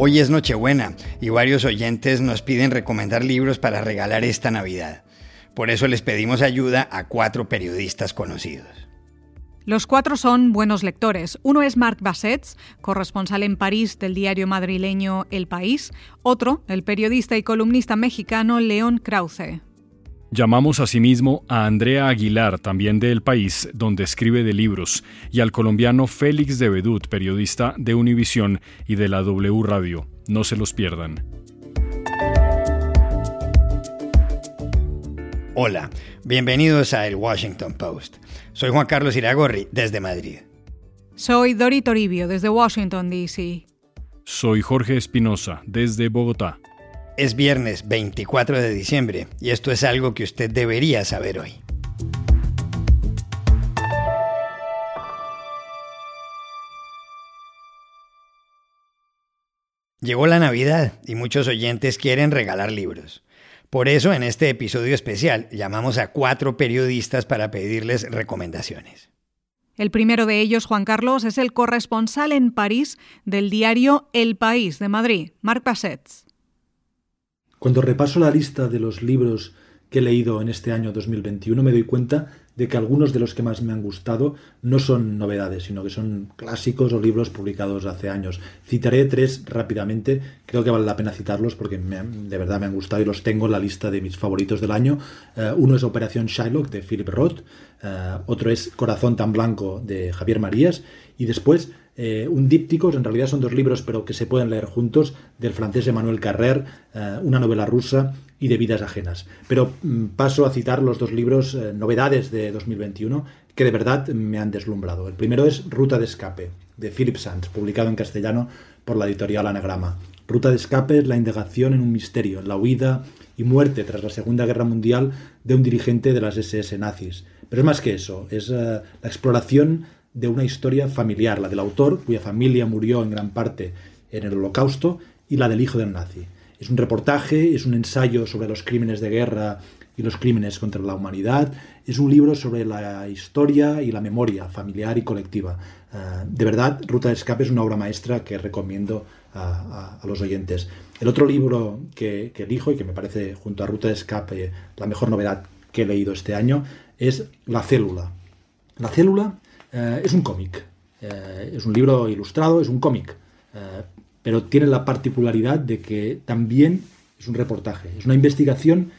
Hoy es Nochebuena y varios oyentes nos piden recomendar libros para regalar esta Navidad. Por eso les pedimos ayuda a cuatro periodistas conocidos. Los cuatro son buenos lectores. Uno es Marc Bassets, corresponsal en París del diario madrileño El País. Otro, el periodista y columnista mexicano León Krause. Llamamos asimismo a Andrea Aguilar, también de El País, donde escribe de libros, y al colombiano Félix de Bedut, periodista de Univisión y de la W Radio. No se los pierdan. Hola, bienvenidos a El Washington Post. Soy Juan Carlos Iragorri, desde Madrid. Soy Dori Toribio, desde Washington, D.C. Soy Jorge Espinosa, desde Bogotá. Es viernes 24 de diciembre y esto es algo que usted debería saber hoy. Llegó la Navidad y muchos oyentes quieren regalar libros. Por eso en este episodio especial llamamos a cuatro periodistas para pedirles recomendaciones. El primero de ellos, Juan Carlos, es el corresponsal en París del diario El País de Madrid, Marc Passets. Cuando repaso la lista de los libros que he leído en este año 2021 me doy cuenta de que algunos de los que más me han gustado no son novedades, sino que son clásicos o libros publicados hace años. Citaré tres rápidamente, creo que vale la pena citarlos porque de verdad me han gustado y los tengo en la lista de mis favoritos del año. Eh, uno es Operación Shylock de Philip Roth, eh, otro es Corazón tan blanco de Javier Marías y después eh, un díptico, en realidad son dos libros, pero que se pueden leer juntos, del francés Emmanuel Carrer, una novela rusa y de vidas ajenas. Pero mm, paso a citar los dos libros, novedades de 2021, que de verdad me han deslumbrado. El primero es Ruta de Escape, de Philip Sands, publicado en castellano por la editorial Anagrama. Ruta de Escape es la indagación en un misterio, la huida y muerte tras la Segunda Guerra Mundial de un dirigente de las SS nazis. Pero es más que eso, es la exploración de una historia familiar, la del autor, cuya familia murió en gran parte en el Holocausto, y la del hijo del nazi. Es un reportaje, es un ensayo sobre los crímenes de guerra y los crímenes contra la humanidad, es un libro sobre la historia y la memoria familiar y colectiva. Eh, de verdad, Ruta de Escape es una obra maestra que recomiendo a, los oyentes. El otro libro que, elijo y que me parece, junto a Ruta de Escape, la mejor novedad que he leído este año es La Célula. La Célula eh, es un cómic. Eh, es un libro ilustrado, es un cómic. Pero tiene la particularidad de que también es un reportaje. Es una investigación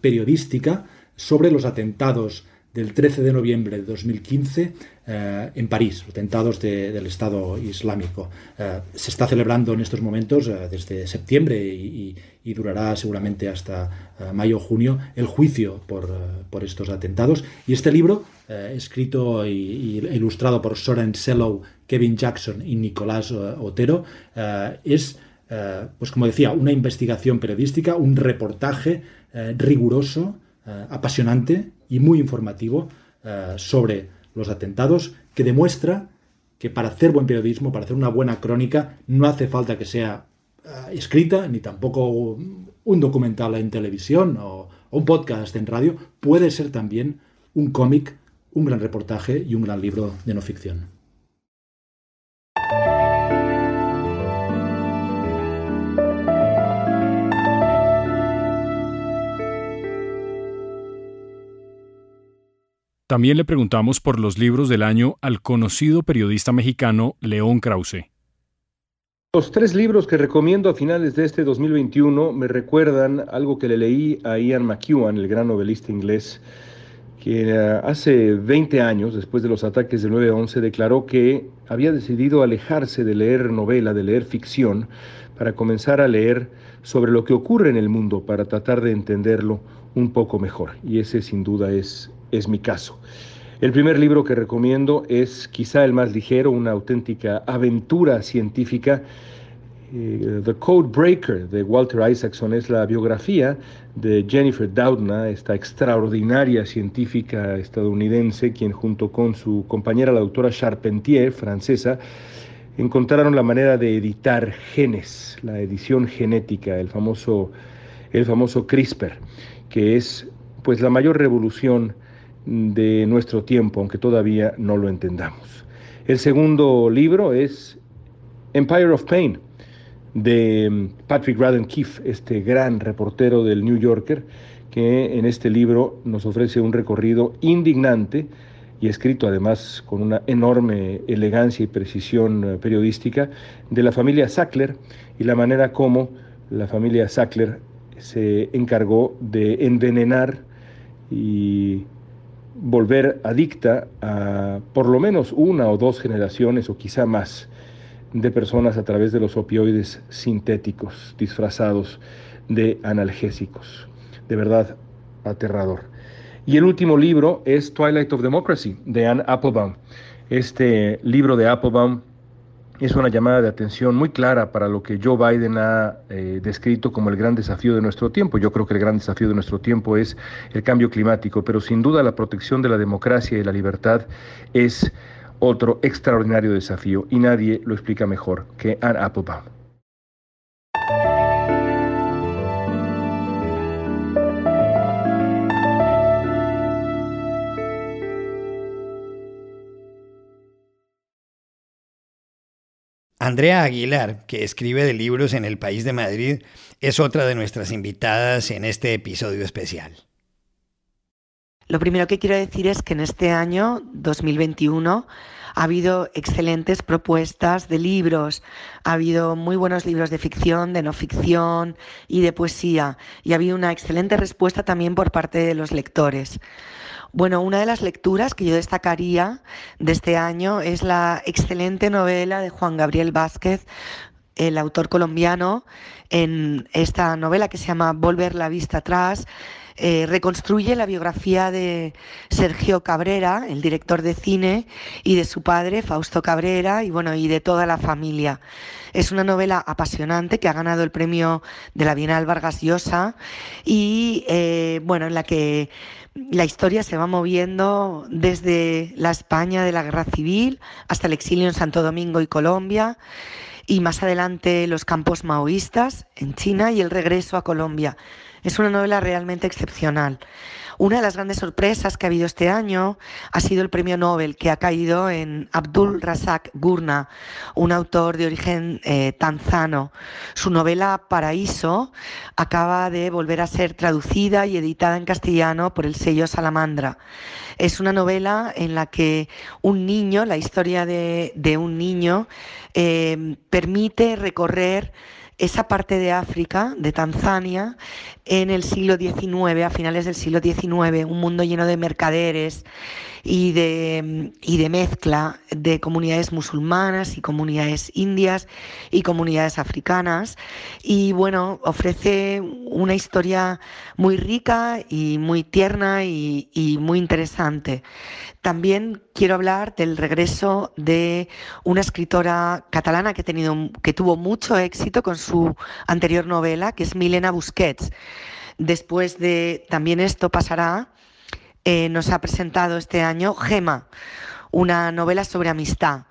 periodística sobre los atentados del 13 de noviembre de 2015 eh, en París, atentados del Estado Islámico. Eh, se está celebrando en estos momentos, eh, desde septiembre y, durará seguramente hasta mayo o junio, el juicio por, por, estos atentados. Y este libro, escrito e ilustrado por Soren Sellow, Kevin Jackson y Nicolás Otero, es, pues como decía, una investigación periodística, un reportaje riguroso, apasionante y muy informativo eh, sobre los atentados que demuestra que para hacer buen periodismo, para hacer una buena crónica, no hace falta que sea eh, escrita, ni tampoco un documental en televisión o, un podcast en radio, puede ser también un cómic, un gran reportaje y un gran libro de no ficción. También le preguntamos por los libros del año al conocido periodista mexicano León Krause. Los tres libros que recomiendo a finales de este 2021 me recuerdan algo que le leí a Ian McEwan, el gran novelista inglés, que eh, hace 20 años, después de los ataques del 9-11, declaró que había decidido alejarse de leer novela, de leer ficción, para comenzar a leer sobre lo que ocurre en el mundo, para tratar de entenderlo un poco mejor. Y ese sin duda es es mi caso. El primer libro que recomiendo es quizá el más ligero, una auténtica aventura científica. Eh, The Code Breaker de Walter Isaacson es la biografía de Jennifer Doudna, esta extraordinaria científica estadounidense, quien junto con su compañera la doctora Charpentier, francesa, encontraron la manera de editar genes, la edición genética, el famoso, el famoso CRISPR, que es pues la mayor revolución de nuestro tiempo, aunque todavía no lo entendamos. El segundo libro es Empire of Pain, de mm, Patrick Radden Keefe, este gran reportero del New Yorker, que en este libro nos ofrece un recorrido indignante y escrito además con una enorme elegancia y precisión eh, periodística de la familia Sackler y la manera como la familia Sackler se encargó de envenenar y volver adicta a por lo menos una o dos generaciones o quizá más de personas a través de los opioides sintéticos disfrazados de analgésicos. De verdad, aterrador. Y el último libro es Twilight of Democracy de Anne Applebaum. Este libro de Applebaum es una llamada de atención muy clara para lo que Joe Biden ha eh, descrito como el gran desafío de nuestro tiempo. Yo creo que el gran desafío de nuestro tiempo es el cambio climático, pero sin duda la protección de la democracia y la libertad es otro extraordinario desafío y nadie lo explica mejor que Anne Applebaum. Andrea Aguilar, que escribe de libros en el país de Madrid, es otra de nuestras invitadas en este episodio especial. Lo primero que quiero decir es que en este año 2021 ha habido excelentes propuestas de libros, ha habido muy buenos libros de ficción, de no ficción y de poesía, y ha habido una excelente respuesta también por parte de los lectores. Bueno, una de las lecturas que yo destacaría de este año es la excelente novela de Juan Gabriel Vázquez, el autor colombiano, en esta novela que se llama Volver la vista atrás eh, reconstruye la biografía de Sergio Cabrera, el director de cine, y de su padre, Fausto Cabrera, y bueno, y de toda la familia. Es una novela apasionante que ha ganado el premio de la Bienal Vargas Llosa y eh, bueno, en la que la historia se va moviendo desde la España de la Guerra Civil hasta el exilio en Santo Domingo y Colombia y más adelante los campos maoístas en China y el regreso a Colombia. Es una novela realmente excepcional. Una de las grandes sorpresas que ha habido este año ha sido el premio Nobel que ha caído en Abdul Razak Gurna, un autor de origen eh, tanzano. Su novela Paraíso acaba de volver a ser traducida y editada en castellano por el sello Salamandra. Es una novela en la que un niño, la historia de, un niño, eh, permite recorrer esa parte de África, de Tanzania, en el siglo XIX, a finales del siglo XIX, un mundo lleno de mercaderes y de, mezcla de comunidades musulmanas y comunidades indias y comunidades africanas. Y bueno, ofrece una historia muy rica y muy tierna y, y muy interesante. También quiero hablar del regreso de una escritora catalana que, tenido, que tuvo mucho éxito con su anterior novela, que es Milena Busquets. Después de también esto pasará, eh, nos ha presentado este año Gema, una novela sobre amistad,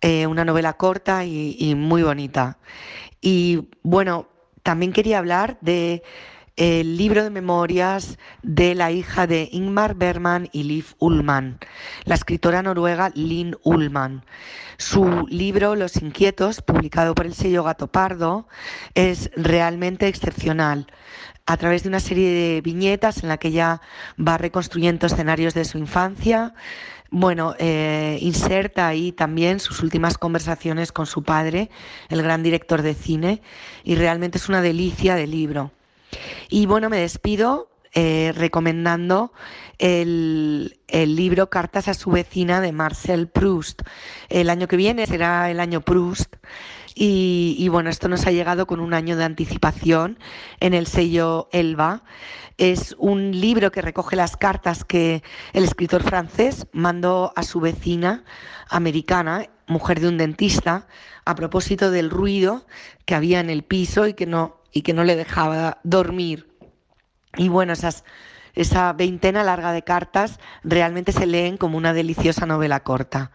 eh, una novela corta y muy bonita. Y bueno, también quería hablar de el libro de memorias de la hija de Ingmar Bergman y Liv Ullmann, la escritora noruega Lynn Ullmann. Su libro Los Inquietos, publicado por el sello Gato Pardo, es realmente excepcional a través de una serie de viñetas en la que ella va reconstruyendo escenarios de su infancia. Bueno, eh, inserta ahí también sus últimas conversaciones con su padre, el gran director de cine, y realmente es una delicia de libro. Y bueno, me despido eh, recomendando el, libro Cartas a su vecina de Marcel Proust. El año que viene será el año Proust. Y, bueno, esto nos ha llegado con un año de anticipación en el sello Elba. Es un libro que recoge las cartas que el escritor francés mandó a su vecina americana, mujer de un dentista, a propósito del ruido que había en el piso y que no y que no le dejaba dormir. Y bueno, esas, esa veintena larga de cartas realmente se leen como una deliciosa novela corta.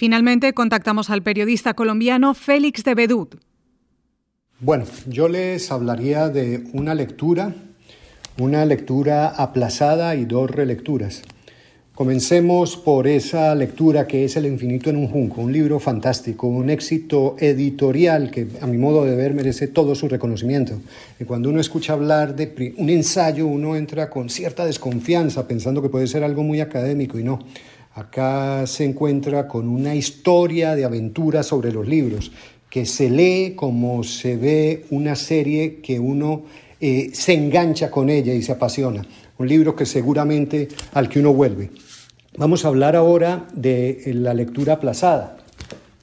Finalmente contactamos al periodista colombiano Félix de Bedut, Bueno, yo les hablaría de una lectura, una lectura aplazada y dos relecturas. Comencemos por esa lectura que es El infinito en un junco, un libro fantástico, un éxito editorial que a mi modo de ver merece todo su reconocimiento. Y cuando uno escucha hablar de un ensayo, uno entra con cierta desconfianza pensando que puede ser algo muy académico y no. Acá se encuentra con una historia de aventuras sobre los libros que se lee como se ve una serie que uno eh, se engancha con ella y se apasiona. Un libro que seguramente al que uno vuelve. Vamos a hablar ahora de la lectura aplazada.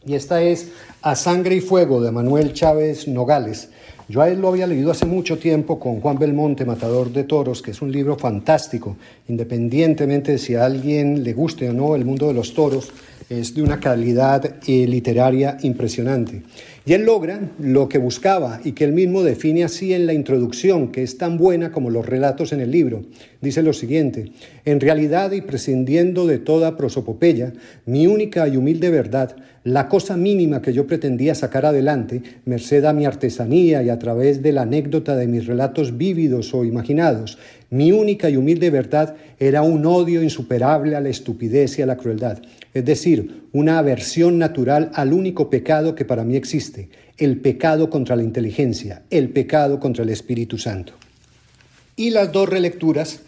Y esta es A Sangre y Fuego de Manuel Chávez Nogales. Yo a él lo había leído hace mucho tiempo con Juan Belmonte, Matador de Toros, que es un libro fantástico, independientemente de si a alguien le guste o no el mundo de los toros, es de una calidad eh, literaria impresionante. Y él logra lo que buscaba y que él mismo define así en la introducción, que es tan buena como los relatos en el libro. Dice lo siguiente, en realidad y prescindiendo de toda prosopopeya, mi única y humilde verdad, la cosa mínima que yo pretendía sacar adelante, merced a mi artesanía y a través de la anécdota de mis relatos vívidos o imaginados, mi única y humilde verdad era un odio insuperable a la estupidez y a la crueldad, es decir, una aversión natural al único pecado que para mí existe, el pecado contra la inteligencia, el pecado contra el Espíritu Santo. Y las dos relecturas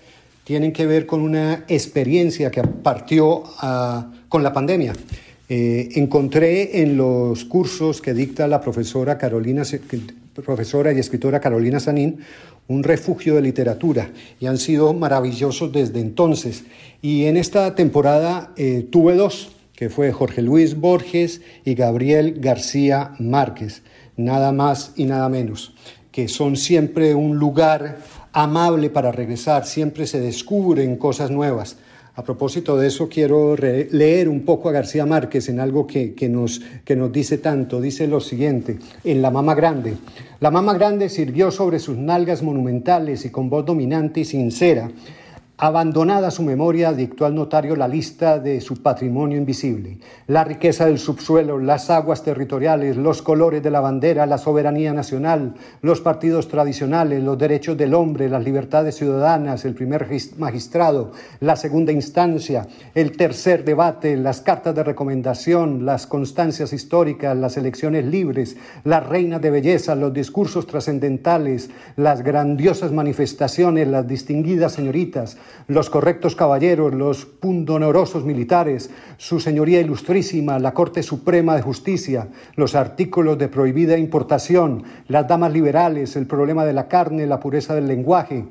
tienen que ver con una experiencia que partió ah, con la pandemia. Eh, encontré en los cursos que dicta la profesora, Carolina, profesora y escritora Carolina Sanín un refugio de literatura y han sido maravillosos desde entonces. Y en esta temporada eh, tuve dos, que fue Jorge Luis Borges y Gabriel García Márquez, nada más y nada menos, que son siempre un lugar amable para regresar, siempre se descubren cosas nuevas. A propósito de eso, quiero leer un poco a García Márquez en algo que, nos, que nos dice tanto. Dice lo siguiente, en La Mama Grande. La Mama Grande sirvió sobre sus nalgas monumentales y con voz dominante y sincera Abandonada su memoria, dictó al notario la lista de su patrimonio invisible, la riqueza del subsuelo, las aguas territoriales, los colores de la bandera, la soberanía nacional, los partidos tradicionales, los derechos del hombre, las libertades ciudadanas, el primer magistrado, la segunda instancia, el tercer debate, las cartas de recomendación, las constancias históricas, las elecciones libres, las reinas de belleza, los discursos trascendentales, las grandiosas manifestaciones, las distinguidas señoritas, los correctos caballeros, los pundonorosos militares, su señoría ilustrísima, la Corte Suprema de Justicia, los artículos de prohibida importación, las damas liberales, el problema de la carne, la pureza del lenguaje,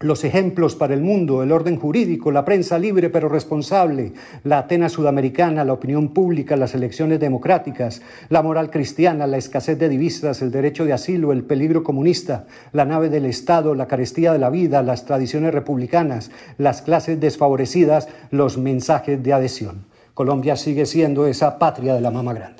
los ejemplos para el mundo, el orden jurídico, la prensa libre pero responsable, la Atenas sudamericana, la opinión pública, las elecciones democráticas, la moral cristiana, la escasez de divisas, el derecho de asilo, el peligro comunista, la nave del Estado, la carestía de la vida, las tradiciones republicanas, las clases desfavorecidas, los mensajes de adhesión. Colombia sigue siendo esa patria de la mama grande.